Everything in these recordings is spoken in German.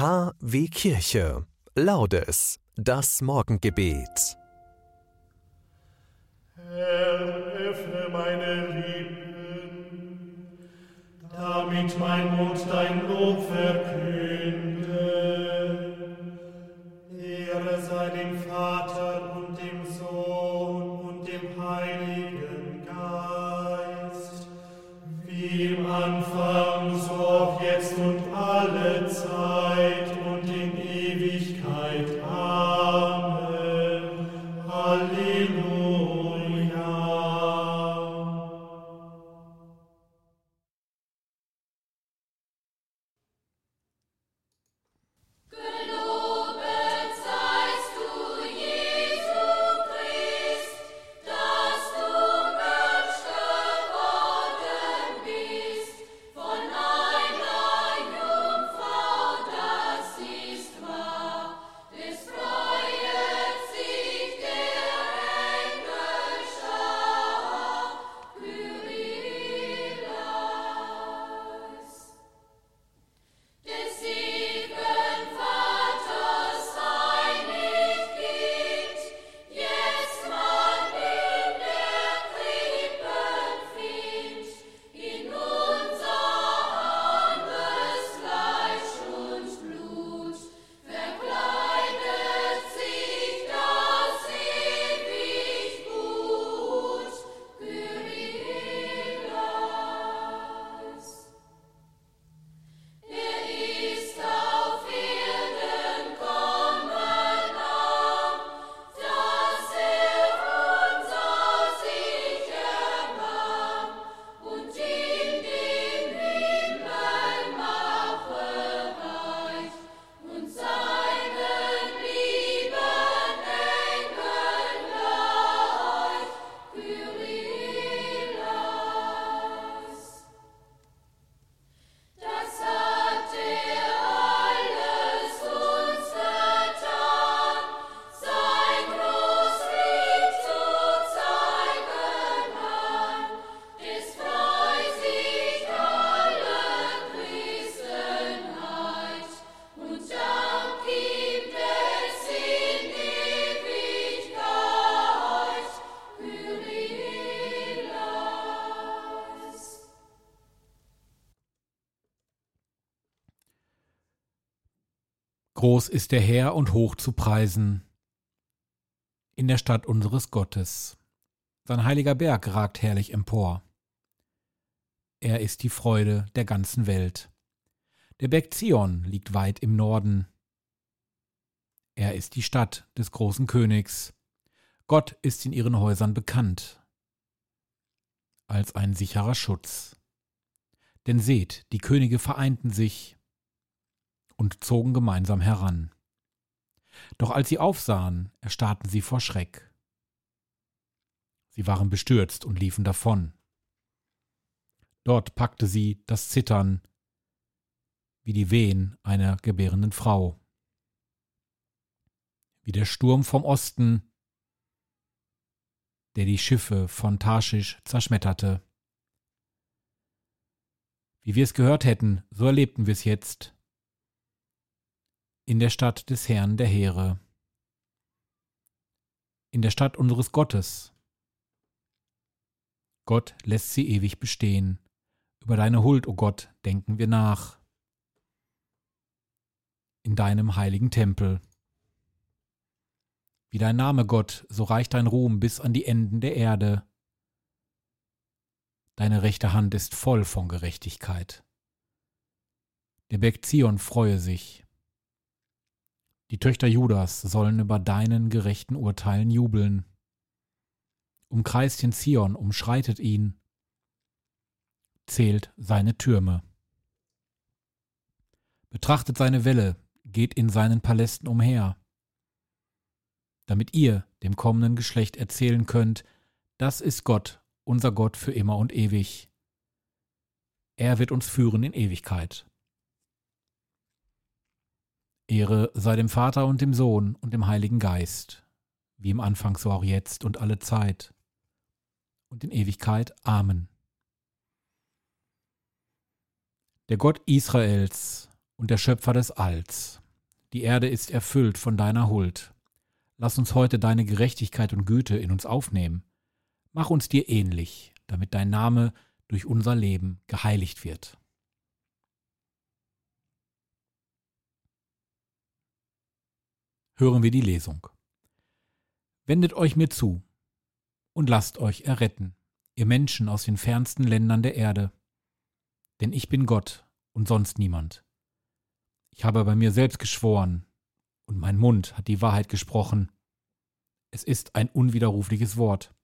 KW Kirche. Laudes. Das Morgengebet. Herr, öffne meine Lippen, damit mein Mund dein Lob verkünde. Ehre sei dem Vater Alleluia. Groß ist der Herr und hoch zu preisen in der Stadt unseres Gottes. Sein heiliger Berg ragt herrlich empor. Er ist die Freude der ganzen Welt. Der Berg Zion liegt weit im Norden. Er ist die Stadt des großen Königs. Gott ist in ihren Häusern bekannt als ein sicherer Schutz. Denn seht, die Könige vereinten sich und zogen gemeinsam heran. Doch als sie aufsahen, erstarrten sie vor Schreck. Sie waren bestürzt und liefen davon. Dort packte sie das Zittern wie die Wehen einer gebärenden Frau. Wie der Sturm vom Osten, der die Schiffe von Tarschisch zerschmetterte. Wie wir es gehört hätten, so erlebten wir es jetzt in der Stadt des Herrn der Heere, in der Stadt unseres Gottes. Gott lässt sie ewig bestehen. Über deine Huld, o Gott, denken wir nach. In deinem heiligen Tempel. Wie dein Name, Gott, so reicht dein Ruhm bis an die Enden der Erde. Deine rechte Hand ist voll von Gerechtigkeit. Der Berg Zion freue sich. Die Töchter Judas sollen über deinen gerechten Urteilen jubeln. Umkreist den Zion, umschreitet ihn, zählt seine Türme. Betrachtet seine Welle, geht in seinen Palästen umher, damit ihr dem kommenden Geschlecht erzählen könnt, das ist Gott, unser Gott für immer und ewig. Er wird uns führen in Ewigkeit. Ehre sei dem Vater und dem Sohn und dem Heiligen Geist, wie im Anfang so auch jetzt und alle Zeit und in Ewigkeit. Amen. Der Gott Israels, und der Schöpfer des Alls. Die Erde ist erfüllt von deiner Huld. Lass uns heute deine Gerechtigkeit und Güte in uns aufnehmen. Mach uns dir ähnlich, damit dein Name durch unser Leben geheiligt wird. Hören wir die Lesung. Wendet euch mir zu und lasst euch erretten, ihr Menschen aus den fernsten Ländern der Erde. Denn ich bin Gott und sonst niemand. Ich habe bei mir selbst geschworen, und mein Mund hat die Wahrheit gesprochen. Es ist ein unwiderrufliches Wort.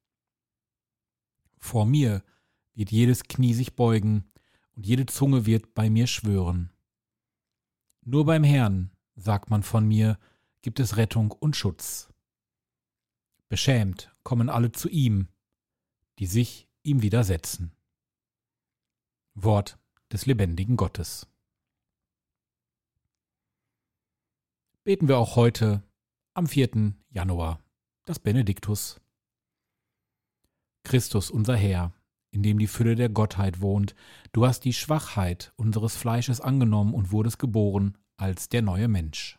Vor mir wird jedes Knie sich beugen, und jede Zunge wird bei mir schwören. Nur beim Herrn, sagt man von mir, gibt es Rettung und Schutz. Beschämt kommen alle zu ihm, die sich ihm widersetzen. Wort des lebendigen Gottes. Beten wir auch heute am 4. Januar das Benediktus. Christus unser Herr, in dem die Fülle der Gottheit wohnt, du hast die Schwachheit unseres Fleisches angenommen und wurdest geboren als der neue Mensch.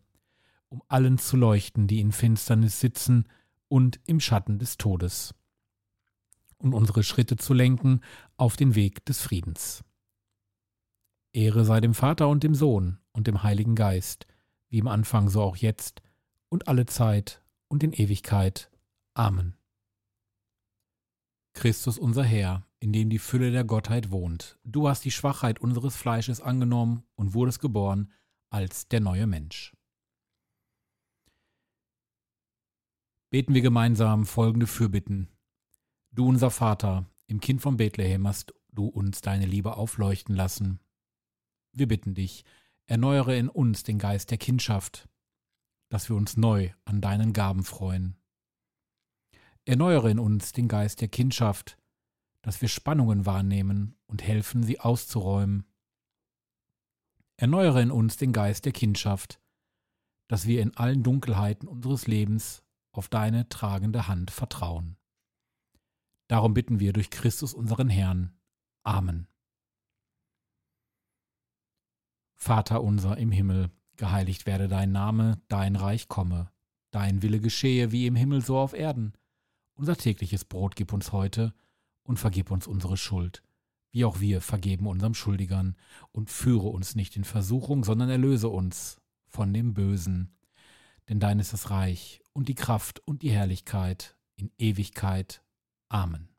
um allen zu leuchten, die in Finsternis sitzen und im Schatten des Todes, und unsere Schritte zu lenken auf den Weg des Friedens. Ehre sei dem Vater und dem Sohn und dem Heiligen Geist, wie im Anfang so auch jetzt und alle Zeit und in Ewigkeit. Amen. Christus unser Herr, in dem die Fülle der Gottheit wohnt, du hast die Schwachheit unseres Fleisches angenommen und wurdest geboren als der neue Mensch. Beten wir gemeinsam folgende Fürbitten. Du unser Vater, im Kind von Bethlehem hast du uns deine Liebe aufleuchten lassen. Wir bitten dich, erneuere in uns den Geist der Kindschaft, dass wir uns neu an deinen Gaben freuen. Erneuere in uns den Geist der Kindschaft, dass wir Spannungen wahrnehmen und helfen, sie auszuräumen. Erneuere in uns den Geist der Kindschaft, dass wir in allen Dunkelheiten unseres Lebens auf deine tragende Hand vertrauen. Darum bitten wir durch Christus unseren Herrn. Amen. Vater unser im Himmel, geheiligt werde dein Name, dein Reich komme, dein Wille geschehe wie im Himmel so auf Erden. Unser tägliches Brot gib uns heute und vergib uns unsere Schuld, wie auch wir vergeben unserem Schuldigern, und führe uns nicht in Versuchung, sondern erlöse uns von dem Bösen denn dein ist das Reich und die Kraft und die Herrlichkeit in Ewigkeit. Amen.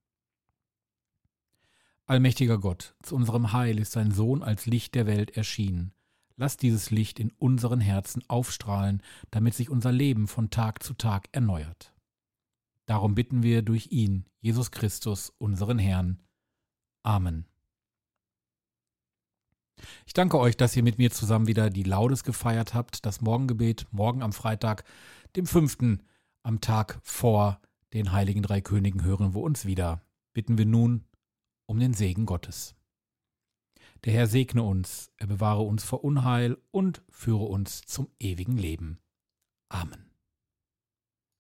Allmächtiger Gott, zu unserem Heil ist dein Sohn als Licht der Welt erschienen. Lass dieses Licht in unseren Herzen aufstrahlen, damit sich unser Leben von Tag zu Tag erneuert. Darum bitten wir durch ihn, Jesus Christus, unseren Herrn. Amen. Ich danke euch, dass ihr mit mir zusammen wieder die Laudes gefeiert habt, das Morgengebet, morgen am Freitag, dem fünften, am Tag vor den heiligen drei Königen hören wir uns wieder. Bitten wir nun um den Segen Gottes. Der Herr segne uns, er bewahre uns vor Unheil und führe uns zum ewigen Leben. Amen.